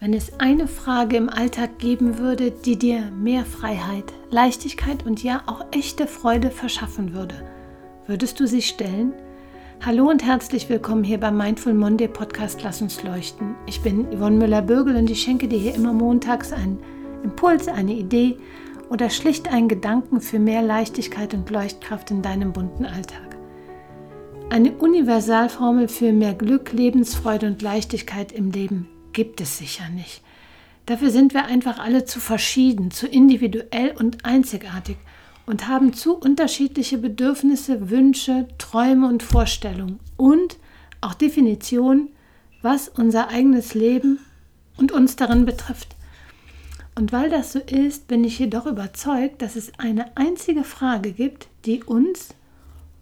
wenn es eine Frage im Alltag geben würde, die dir mehr Freiheit, Leichtigkeit und ja auch echte Freude verschaffen würde, würdest du sie stellen? Hallo und herzlich willkommen hier beim Mindful Monday Podcast Lass uns leuchten. Ich bin Yvonne Müller-Bürgel und ich schenke dir hier immer montags einen Impuls, eine Idee oder schlicht einen Gedanken für mehr Leichtigkeit und Leuchtkraft in deinem bunten Alltag. Eine Universalformel für mehr Glück, Lebensfreude und Leichtigkeit im Leben gibt es sicher nicht. Dafür sind wir einfach alle zu verschieden, zu individuell und einzigartig und haben zu unterschiedliche Bedürfnisse, Wünsche, Träume und Vorstellungen und auch Definitionen, was unser eigenes Leben und uns darin betrifft. Und weil das so ist, bin ich jedoch überzeugt, dass es eine einzige Frage gibt, die uns,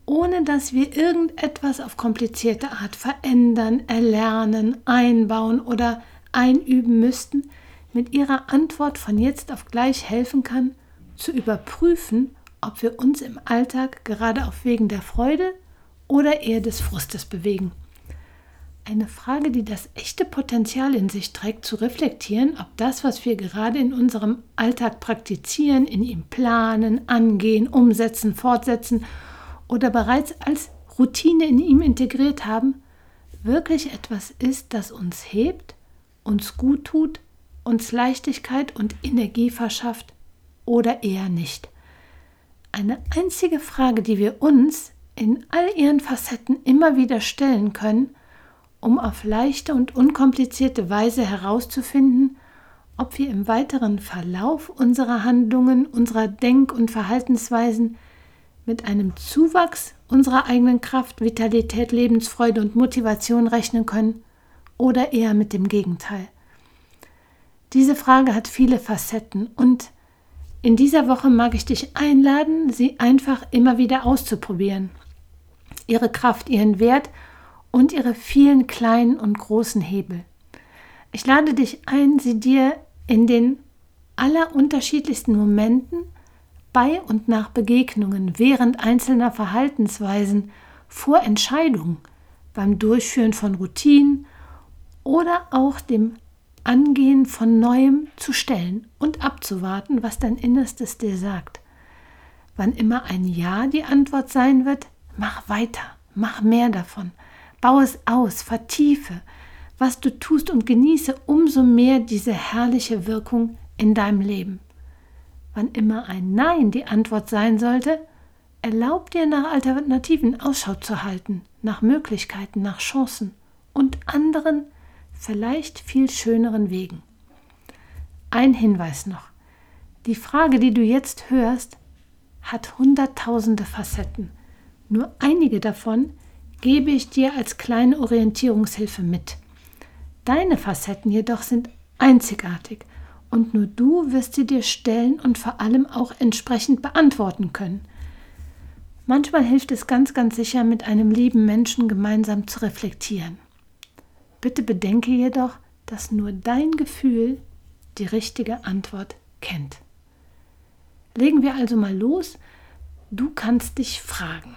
ohne dass wir irgendetwas auf komplizierte Art verändern, erlernen, einbauen oder einüben müssten, mit ihrer Antwort von jetzt auf gleich helfen kann, zu überprüfen, ob wir uns im Alltag gerade auf Wegen der Freude oder eher des Frustes bewegen. Eine Frage, die das echte Potenzial in sich trägt, zu reflektieren, ob das, was wir gerade in unserem Alltag praktizieren, in ihm planen, angehen, umsetzen, fortsetzen oder bereits als Routine in ihm integriert haben, wirklich etwas ist, das uns hebt, uns gut tut, uns Leichtigkeit und Energie verschafft oder eher nicht. Eine einzige Frage, die wir uns in all ihren Facetten immer wieder stellen können, um auf leichte und unkomplizierte Weise herauszufinden, ob wir im weiteren Verlauf unserer Handlungen, unserer Denk- und Verhaltensweisen mit einem Zuwachs unserer eigenen Kraft, Vitalität, Lebensfreude und Motivation rechnen können oder eher mit dem Gegenteil. Diese Frage hat viele Facetten und in dieser Woche mag ich dich einladen, sie einfach immer wieder auszuprobieren. Ihre Kraft, ihren Wert und ihre vielen kleinen und großen Hebel. Ich lade dich ein, sie dir in den allerunterschiedlichsten Momenten bei und nach Begegnungen, während einzelner Verhaltensweisen, vor Entscheidungen, beim Durchführen von Routinen oder auch dem Angehen von Neuem zu stellen und abzuwarten, was dein Innerstes dir sagt. Wann immer ein Ja die Antwort sein wird, mach weiter, mach mehr davon, baue es aus, vertiefe, was du tust und genieße umso mehr diese herrliche Wirkung in deinem Leben. Wann immer ein Nein die Antwort sein sollte, erlaub dir nach Alternativen Ausschau zu halten, nach Möglichkeiten, nach Chancen und anderen, vielleicht viel schöneren Wegen. Ein Hinweis noch. Die Frage, die du jetzt hörst, hat hunderttausende Facetten. Nur einige davon gebe ich dir als kleine Orientierungshilfe mit. Deine Facetten jedoch sind einzigartig und nur du wirst sie dir stellen und vor allem auch entsprechend beantworten können. Manchmal hilft es ganz, ganz sicher, mit einem lieben Menschen gemeinsam zu reflektieren. Bitte bedenke jedoch, dass nur dein Gefühl die richtige Antwort kennt. Legen wir also mal los. Du kannst dich fragen,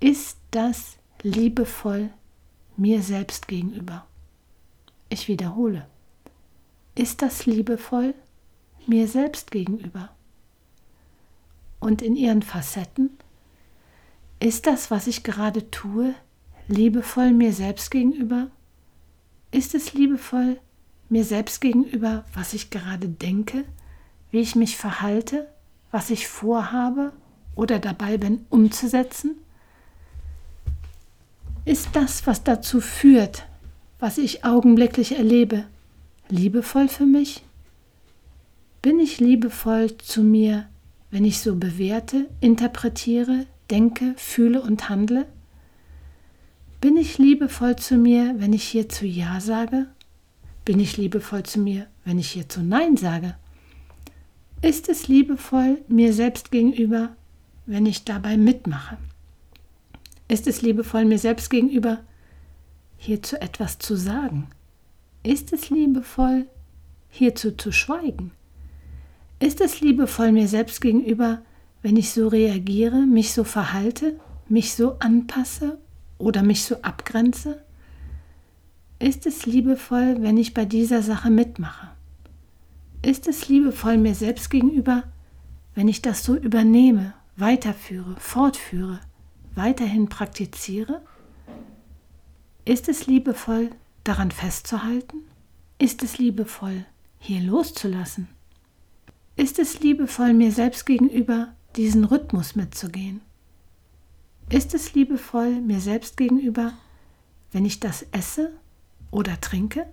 ist das liebevoll mir selbst gegenüber? Ich wiederhole. Ist das liebevoll mir selbst gegenüber? Und in ihren Facetten? Ist das, was ich gerade tue, liebevoll mir selbst gegenüber? Ist es liebevoll mir selbst gegenüber, was ich gerade denke, wie ich mich verhalte, was ich vorhabe oder dabei bin umzusetzen? Ist das, was dazu führt, was ich augenblicklich erlebe, liebevoll für mich? Bin ich liebevoll zu mir, wenn ich so bewerte, interpretiere, denke, fühle und handle? Bin ich liebevoll zu mir, wenn ich hierzu Ja sage? Bin ich liebevoll zu mir, wenn ich hierzu Nein sage? Ist es liebevoll mir selbst gegenüber, wenn ich dabei mitmache? Ist es liebevoll mir selbst gegenüber, hierzu etwas zu sagen? Ist es liebevoll, hierzu zu schweigen? Ist es liebevoll mir selbst gegenüber, wenn ich so reagiere, mich so verhalte, mich so anpasse oder mich so abgrenze? Ist es liebevoll, wenn ich bei dieser Sache mitmache? Ist es liebevoll mir selbst gegenüber, wenn ich das so übernehme, weiterführe, fortführe, weiterhin praktiziere? Ist es liebevoll, daran festzuhalten? Ist es liebevoll, hier loszulassen? Ist es liebevoll, mir selbst gegenüber diesen Rhythmus mitzugehen? Ist es liebevoll mir selbst gegenüber, wenn ich das esse oder trinke?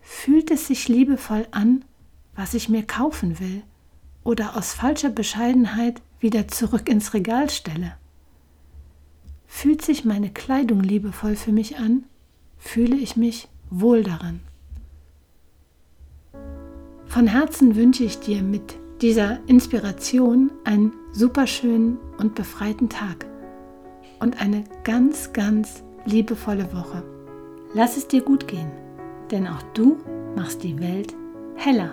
Fühlt es sich liebevoll an, was ich mir kaufen will oder aus falscher Bescheidenheit wieder zurück ins Regal stelle? Fühlt sich meine Kleidung liebevoll für mich an? Fühle ich mich wohl daran? Von Herzen wünsche ich dir mit dieser Inspiration einen superschönen und befreiten Tag und eine ganz, ganz liebevolle Woche. Lass es dir gut gehen, denn auch du machst die Welt heller.